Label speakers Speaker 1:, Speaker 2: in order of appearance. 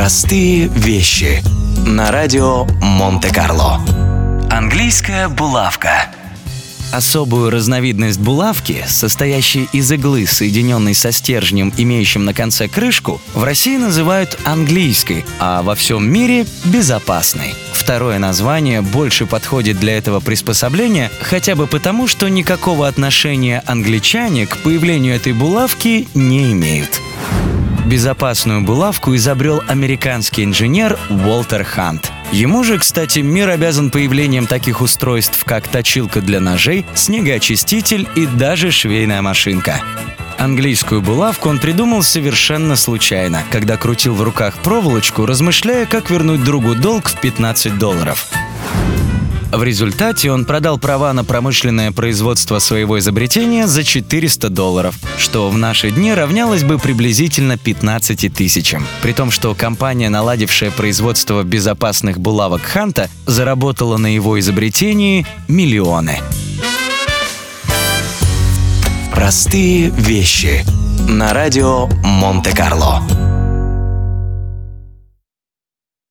Speaker 1: Простые вещи на радио Монте-Карло. Английская булавка. Особую разновидность булавки, состоящей из иглы, соединенной со стержнем, имеющим на конце крышку, в России называют английской, а во всем мире – безопасной. Второе название больше подходит для этого приспособления, хотя бы потому, что никакого отношения англичане к появлению этой булавки не имеют. Безопасную булавку изобрел американский инженер Уолтер Хант. Ему же, кстати, мир обязан появлением таких устройств, как точилка для ножей, снегоочиститель и даже швейная машинка. Английскую булавку он придумал совершенно случайно, когда крутил в руках проволочку, размышляя, как вернуть другу долг в 15 долларов. В результате он продал права на промышленное производство своего изобретения за 400 долларов, что в наши дни равнялось бы приблизительно 15 тысячам. При том, что компания, наладившая производство безопасных булавок Ханта, заработала на его изобретении миллионы. Простые вещи на радио Монте-Карло.